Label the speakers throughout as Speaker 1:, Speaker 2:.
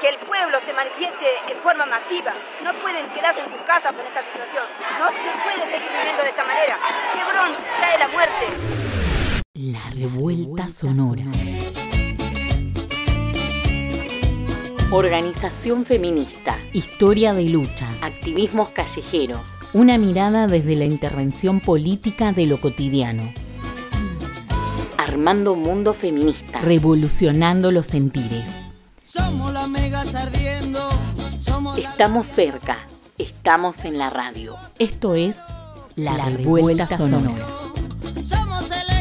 Speaker 1: que el pueblo se manifieste en forma masiva. No pueden quedarse en sus casas con esta situación. No se puede seguir viviendo de esta manera. Chevron trae la muerte.
Speaker 2: La revuelta sonora. Organización feminista. Historia de luchas. Activismos callejeros. Una mirada desde la intervención política de lo cotidiano. Armando mundo feminista. Revolucionando los sentires.
Speaker 3: Somos las megas ardiendo. Somos la-
Speaker 2: Estamos cerca. Estamos en la radio. Esto es La, revuelta, sonora.
Speaker 3: Somos el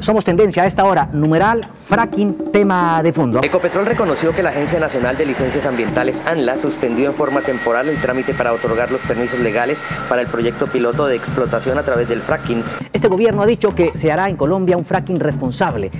Speaker 4: Somos tendencia a esta hora, numeral, fracking, tema de fondo.
Speaker 5: Ecopetrol reconoció que la Agencia Nacional de Licencias Ambientales, ANLA, suspendió en forma temporal el trámite para otorgar los permisos legales para el proyecto piloto de explotación a través del fracking.
Speaker 4: Este gobierno ha dicho que se hará en Colombia un fracking responsable.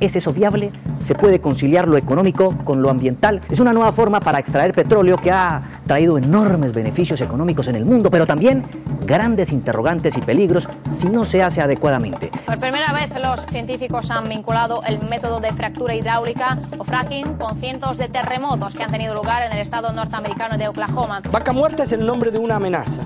Speaker 4: ¿Es eso viable? ¿Se puede conciliar lo económico con lo ambiental? Es una nueva forma para extraer petróleo que ha traído enormes beneficios económicos en el mundo, pero también grandes interrogantes y peligros si no se hace adecuadamente.
Speaker 6: Por primera vez los científicos han vinculado el método de fractura hidráulica o fracking con cientos de terremotos que han tenido lugar en el estado norteamericano de Oklahoma.
Speaker 7: Vaca muerta es el nombre de una amenaza.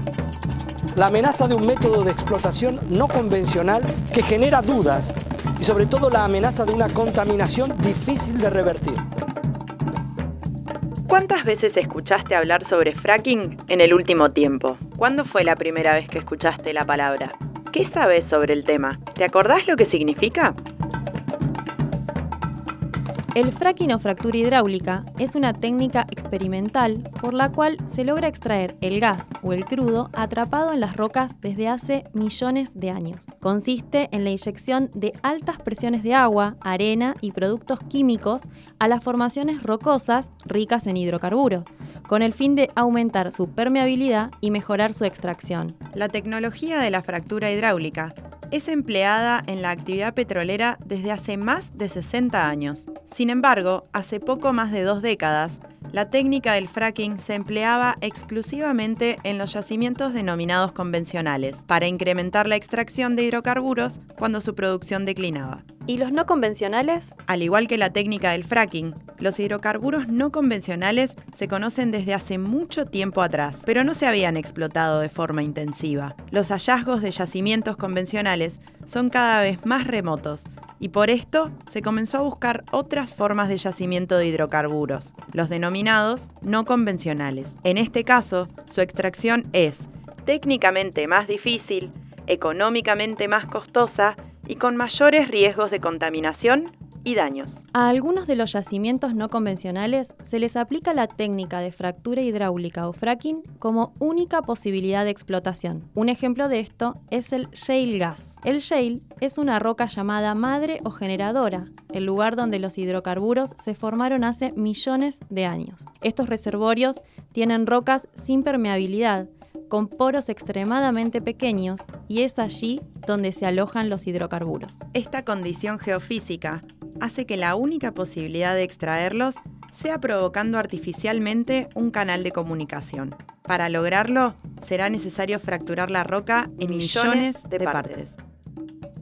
Speaker 7: La amenaza de un método de explotación no convencional que genera dudas y sobre todo la amenaza de una contaminación difícil de revertir.
Speaker 8: ¿Cuántas veces escuchaste hablar sobre fracking en el último tiempo? ¿Cuándo fue la primera vez que escuchaste la palabra? ¿Qué sabes sobre el tema? ¿Te acordás lo que significa?
Speaker 9: El fracking o fractura hidráulica es una técnica experimental por la cual se logra extraer el gas o el crudo atrapado en las rocas desde hace millones de años. Consiste en la inyección de altas presiones de agua, arena y productos químicos a las formaciones rocosas ricas en hidrocarburos, con el fin de aumentar su permeabilidad y mejorar su extracción.
Speaker 8: La tecnología de la fractura hidráulica es empleada en la actividad petrolera desde hace más de 60 años. Sin embargo, hace poco más de dos décadas, la técnica del fracking se empleaba exclusivamente en los yacimientos denominados convencionales, para incrementar la extracción de hidrocarburos cuando su producción declinaba.
Speaker 9: ¿Y los no convencionales?
Speaker 8: Al igual que la técnica del fracking, los hidrocarburos no convencionales se conocen desde hace mucho tiempo atrás, pero no se habían explotado de forma intensiva. Los hallazgos de yacimientos convencionales son cada vez más remotos y por esto se comenzó a buscar otras formas de yacimiento de hidrocarburos, los denominados no convencionales. En este caso, su extracción es técnicamente más difícil, económicamente más costosa y con mayores riesgos de contaminación y daños.
Speaker 9: A algunos de los yacimientos no convencionales se les aplica la técnica de fractura hidráulica o fracking como única posibilidad de explotación. Un ejemplo de esto es el shale gas. El shale es una roca llamada madre o generadora, el lugar donde los hidrocarburos se formaron hace millones de años. Estos reservorios tienen rocas sin permeabilidad, con poros extremadamente pequeños, y es allí donde se alojan los hidrocarburos.
Speaker 8: Esta condición geofísica hace que la única posibilidad de extraerlos sea provocando artificialmente un canal de comunicación. Para lograrlo, será necesario fracturar la roca en millones, de, partes.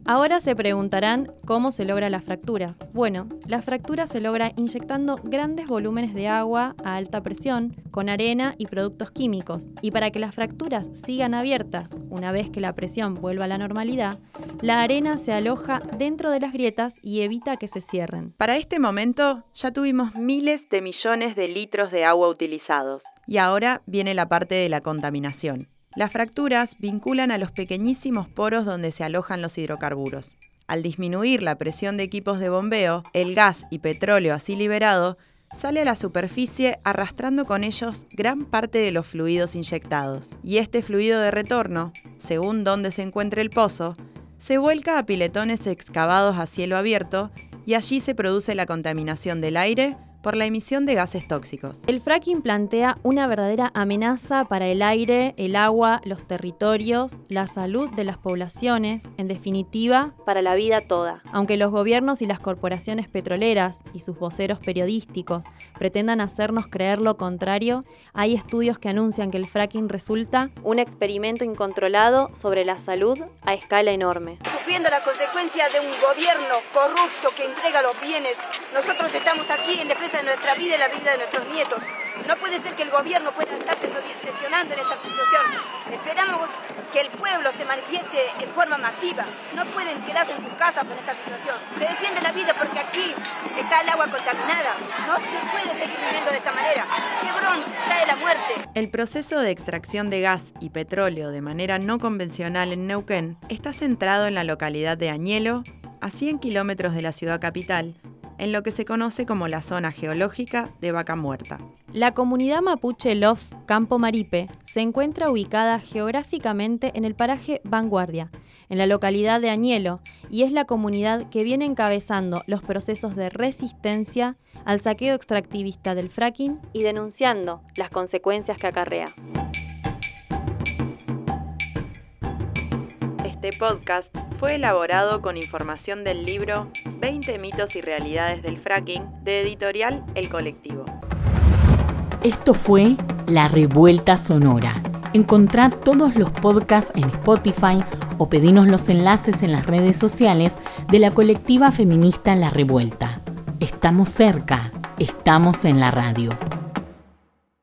Speaker 9: Ahora se preguntarán cómo se logra la fractura. Bueno, la fractura se logra inyectando grandes volúmenes de agua a alta presión, con arena y productos químicos. Y para que las fracturas sigan abiertas, una vez que la presión vuelva a la normalidad, la arena se aloja dentro de las grietas y evita que se cierren.
Speaker 8: Para este momento ya tuvimos miles de millones de litros de agua utilizados. Y ahora viene la parte de la contaminación. Las fracturas vinculan a los pequeñísimos poros donde se alojan los hidrocarburos. Al disminuir la presión de equipos de bombeo, el gas y petróleo así liberado sale a la superficie arrastrando con ellos gran parte de los fluidos inyectados. Y este fluido de retorno, según donde se encuentre el pozo, se vuelca a piletones excavados a cielo abierto y allí se produce la contaminación del aire por la emisión de gases tóxicos.
Speaker 9: El fracking plantea una verdadera amenaza para el aire, el agua, los territorios, la salud de las poblaciones, en definitiva, para la vida toda. Aunque los gobiernos y las corporaciones petroleras y sus voceros periodísticos pretendan hacernos creer lo contrario, hay estudios que anuncian que el fracking resulta un experimento incontrolado sobre la salud a escala enorme.
Speaker 1: Sufriendo la consecuencia de un gobierno corrupto que entrega los bienes, nosotros estamos aquí en defensa de nuestra vida y la vida de nuestros nietos. No puede ser que el gobierno pueda estarse sesionando en esta situación. Esperamos que el pueblo se manifieste en forma masiva. No pueden quedarse en su casa por esta situación. Se defiende la vida porque aquí está el agua contaminada. No se puede seguir viviendo de esta manera. Chevron trae la muerte.
Speaker 8: El proceso de extracción de gas y petróleo de manera no convencional en Neuquén está centrado en la localidad de Añelo, a 100 kilómetros de la ciudad capital, en lo que se conoce como la zona geológica de Vaca Muerta.
Speaker 9: La comunidad mapuche Lof Campo Maripe se encuentra ubicada geográficamente en el paraje Vanguardia, en la localidad de Añelo, y es la comunidad que viene encabezando los procesos de resistencia al saqueo extractivista del fracking y denunciando las consecuencias que acarrea.
Speaker 8: Este podcast fue elaborado con información del libro 20 mitos y realidades del fracking de editorial El Colectivo.
Speaker 2: Esto fue La Revuelta Sonora. Encontrá todos los podcasts en Spotify o pedinos los enlaces en las redes sociales de la colectiva feminista La Revuelta. Estamos cerca, estamos en la radio.